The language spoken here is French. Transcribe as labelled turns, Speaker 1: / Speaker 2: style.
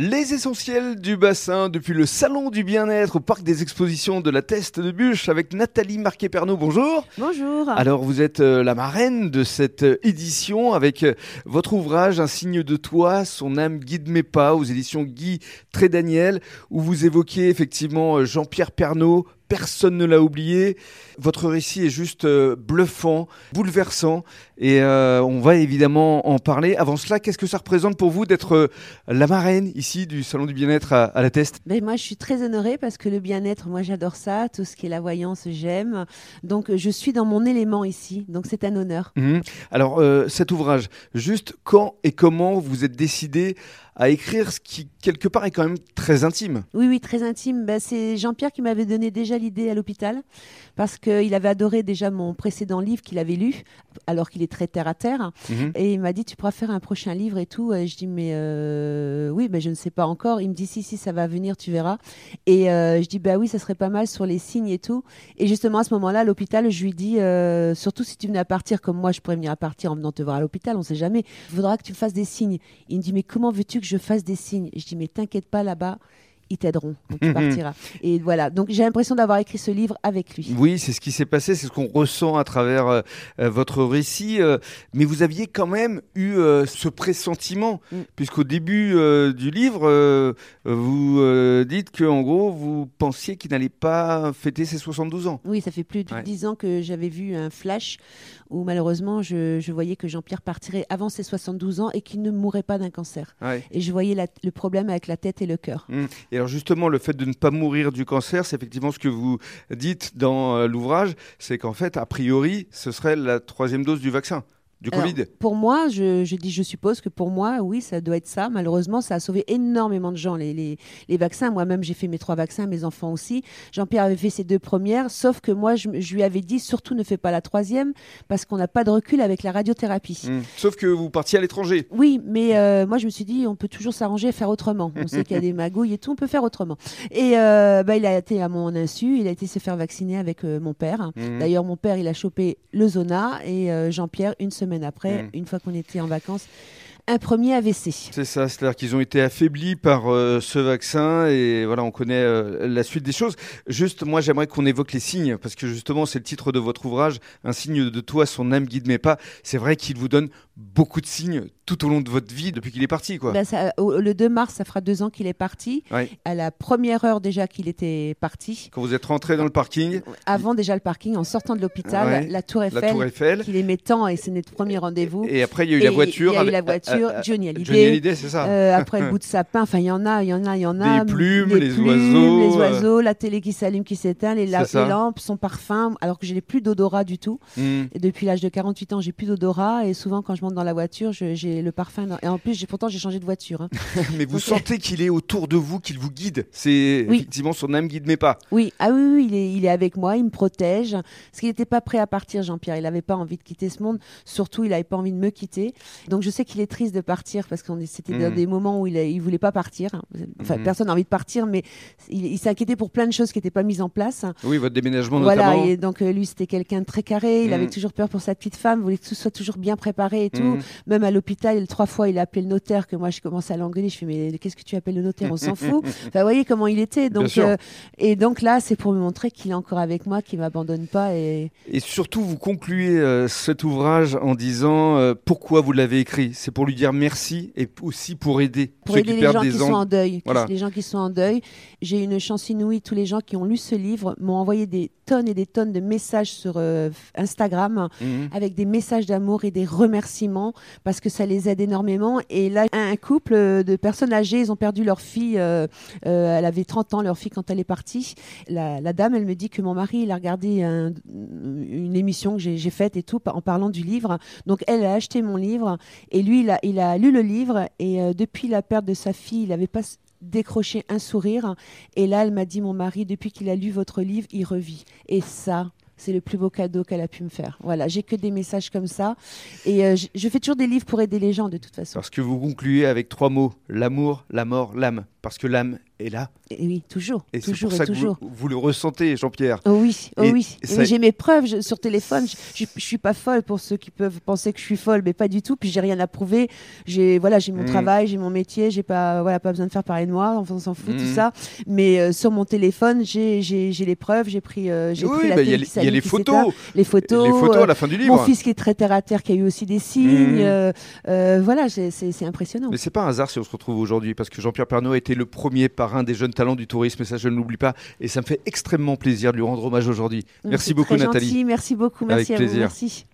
Speaker 1: Les essentiels du bassin depuis le salon du bien-être au parc des expositions de la Teste de Bûche avec Nathalie Marquet-Pernot. Bonjour.
Speaker 2: Bonjour.
Speaker 1: Alors vous êtes euh, la marraine de cette euh, édition avec euh, votre ouvrage Un signe de toi, son âme guide mes pas aux éditions Guy Trédaniel où vous évoquez effectivement Jean-Pierre Pernaud, personne ne l'a oublié. Votre récit est juste euh, bluffant, bouleversant, et euh, on va évidemment en parler. Avant cela, qu'est-ce que ça représente pour vous d'être euh, la marraine ici du Salon du bien-être à, la Teste?
Speaker 2: Ben, Moi, je suis très honorée parce que le bien-être, moi j'adore ça, tout ce qui est la voyance, j'aime. Donc je suis dans mon élément ici, donc c'est un honneur.
Speaker 1: Mhm. Alors cet ouvrage, juste quand et comment vous êtes décidé à écrire ce qui, quelque part, est quand même très intime.
Speaker 2: Oui, oui, très intime. Ben, c'est Jean-Pierre qui m'avait donné déjà l'idée à l'hôpital parce qu'il avait adoré déjà mon précédent livre qu'il avait lu alors qu'il est très terre à terre. Mhm. Et il m'a dit, tu pourras faire un prochain livre et tout. Et je dis, mais euh, oui, mais je ne sais pas encore. Il me dit, si, si, ça va venir, tu verras. Et euh, je dis, bah oui, ça serait pas mal sur les signes et tout. Et justement, à ce moment-là, à l'hôpital, je lui dis, euh, surtout si tu venais à partir comme moi, je pourrais venir à partir en venant te voir à l'hôpital, on ne sait jamais. Il faudra que tu fasses des signes. Il me dit, mais comment veux-tu que je fasse des signes. Je dis, mais t'inquiète pas là-bas ils t'aideront. Donc tu partiras. Et voilà. Donc j'ai l'impression d'avoir écrit ce livre avec lui.
Speaker 1: Oui, c'est ce qui s'est passé, c'est ce qu'on ressent à travers euh, euh, votre récit. Euh, mais vous aviez quand même eu ce pressentiment, mm. puisqu'au début du livre, vous dites que en gros, vous pensiez qu'il n'allait pas fêter ses 72 ans.
Speaker 2: Oui, ça fait plus de 10 ans que j'avais vu un flash où malheureusement je, voyais que Jean-Pierre partirait avant ses 72 ans et qu'il ne mourrait pas d'un cancer. Et je voyais le problème avec la tête et le cœur.
Speaker 1: Mm. Et alors justement, le fait de ne pas mourir du cancer, c'est effectivement ce que vous dites dans euh, l'ouvrage, c'est qu'en fait, a priori, ce serait la troisième dose du vaccin du Covid
Speaker 2: Pour moi, je, dis, je suppose que pour moi, oui, ça doit être ça. Malheureusement, ça a sauvé énormément de gens, les, les, vaccins. Moi-même, j'ai fait mes trois vaccins, mes enfants aussi. Jean-Pierre avait fait ses deux premières, sauf que moi, je, lui avais dit, surtout ne fais pas la troisième, parce qu'on n'a pas de recul avec la radiothérapie.
Speaker 1: Hmm. Sauf que vous partiez à l'étranger.
Speaker 2: Oui, mais euh, moi, je me suis dit, on peut toujours s'arranger et faire autrement. On sait qu'il y a des magouilles et tout, on peut faire autrement. Et euh, bah, il a été à mon insu, il a été se faire vacciner avec euh, mon père. Hmm. D'ailleurs, mon père, il a chopé le zona et Jean-Pierre, une semaine semaine après, mm. une fois qu'on était en vacances, un premier AVC.
Speaker 1: C'est ça, c'est-à-dire qu'ils ont été affaiblis par euh, ce vaccin et voilà, on connaît euh, la suite des choses. Juste, moi, j'aimerais qu'on évoque les signes parce que justement, c'est le titre de votre ouvrage, Un signe de toi, son âme guide mes pas. C'est vrai qu'il vous donne beaucoup de signes tout au long de votre vie depuis qu'il est parti. Quoi.
Speaker 2: Ben, le 2 mars, ça fera deux ans qu'il est parti. À la première heure déjà qu'il était parti.
Speaker 1: Quand vous êtes rentré dans le parking
Speaker 2: Avant déjà le parking, en sortant de l'hôpital, la Tour Eiffel, la tour Eiffel. qu'il aimait tant et c'est notre premier rendez-vous.
Speaker 1: Et, après, il y a eu la voiture.
Speaker 2: Il y a eu la voiture, Johnny Hallyday. c'est ça. Euh, après, le bout de sapin, enfin, il y en a, il y en a, il y en
Speaker 1: a. Les plumes, les, oiseaux.
Speaker 2: Les oiseaux, la télé qui s'allume, qui s'éteint, les, lampes, son parfum, alors que je n'ai plus d'odorat du tout. Hmm. Et depuis l'âge de 48 ans, j'ai plus d'odorat et souvent, quand je dans la voiture, j'ai le parfum. Et en plus, pourtant, j'ai changé de voiture. Hein.
Speaker 1: mais vous sentez qu'il est autour de vous, qu'il vous guide. C'est effectivement son âme guide mes pas.
Speaker 2: Oui, ah oui, oui il, est, il est avec moi, il me protège. Parce qu'il n'était pas prêt à partir, Jean-Pierre. Il n'avait pas envie de quitter ce monde. Surtout, il n'avait pas envie de me quitter. Donc, je sais qu'il est triste de partir parce que c'était mmh. des moments où il ne voulait pas partir. Enfin, mmh. personne n'a envie de partir, mais il, s'est inquiété pour plein de choses qui n'étaient pas mises en place.
Speaker 1: Oui, votre déménagement
Speaker 2: voilà,
Speaker 1: notamment.
Speaker 2: et donc euh, lui, c'était quelqu'un de très carré. Il mmh. avait toujours peur pour sa petite femme, il voulait que tout soit toujours bien préparé et tout. Même à l'hôpital, trois fois, il a appelé le notaire, que moi, je commençais à l'engueuler. Je fais, mais qu'est-ce que tu appelles le notaire? On s'en fout. Enfin, vous voyez comment il était. Donc, euh, et donc là, c'est pour me montrer qu'il est encore avec moi, qu'il m'abandonne pas. Et...
Speaker 1: et surtout, vous concluez euh, cet ouvrage en disant pourquoi vous l'avez écrit? C'est pour lui dire merci et aussi pour aider
Speaker 2: pour aider les gens qui sont en deuil. Les gens qui sont en deuil. J'ai une chance inouïe. Tous les gens qui ont lu ce livre m'ont envoyé des tonnes et des tonnes de messages sur euh, Instagram mhm. avec des messages d'amour et des remerciements parce que ça les aide énormément. Et là, un couple de personnes âgées, ils ont perdu leur fille. Euh, euh, elle avait 30 ans, leur fille, quand elle est partie. La, dame, elle me dit que mon mari, il a regardé une émission que j'ai faite et tout en parlant du livre. Donc, elle a acheté mon livre et lui, il a, il a lu le livre et depuis la perte de sa fille, il n'avait pas décroché un sourire. Et là, elle m'a dit, mon mari, depuis qu'il a lu votre livre, il revit. Et ça, c'est le plus beau cadeau qu'elle a pu me faire. Voilà, j'ai que des messages comme ça. Et euh, je fais toujours des livres pour aider les gens de toute façon.
Speaker 1: Parce que vous concluez avec trois mots l'amour, la mort, l'âme. Parce que l'âme est là.
Speaker 2: Et oui, toujours.
Speaker 1: Et
Speaker 2: toujours,
Speaker 1: pour ça
Speaker 2: et toujours.
Speaker 1: Que vous, le ressentez, Jean-Pierre.
Speaker 2: Oh oui, oh oui. J'ai mes preuves sur téléphone. Je, ne suis pas folle pour ceux qui peuvent penser que je suis folle, mais pas du tout. Puis j'ai rien à prouver. J'ai voilà, j'ai mon mmh. travail, j'ai mon métier. J'ai pas voilà, pas besoin de faire parler de moi. Enfin, on s'en fout tout mmh. ça. Mais euh, sur mon téléphone, j'ai les preuves. J'ai pris, euh, j'ai
Speaker 1: pris la Il y, a les photos.
Speaker 2: Les photos.
Speaker 1: Les photos à la fin du livre.
Speaker 2: Mon fils qui est très terre à terre, qui a eu aussi des signes. Mmh. Euh, voilà, c'est impressionnant.
Speaker 1: Mais c'est pas un hasard si on se retrouve aujourd'hui, parce que Jean-Pierre Pernaud a été le premier parrain des jeunes talents du tourisme, et ça je ne l'oublie pas, et ça me fait extrêmement plaisir de lui rendre hommage aujourd'hui. Merci beaucoup
Speaker 2: Nathalie. Merci beaucoup, merci à vous. Merci.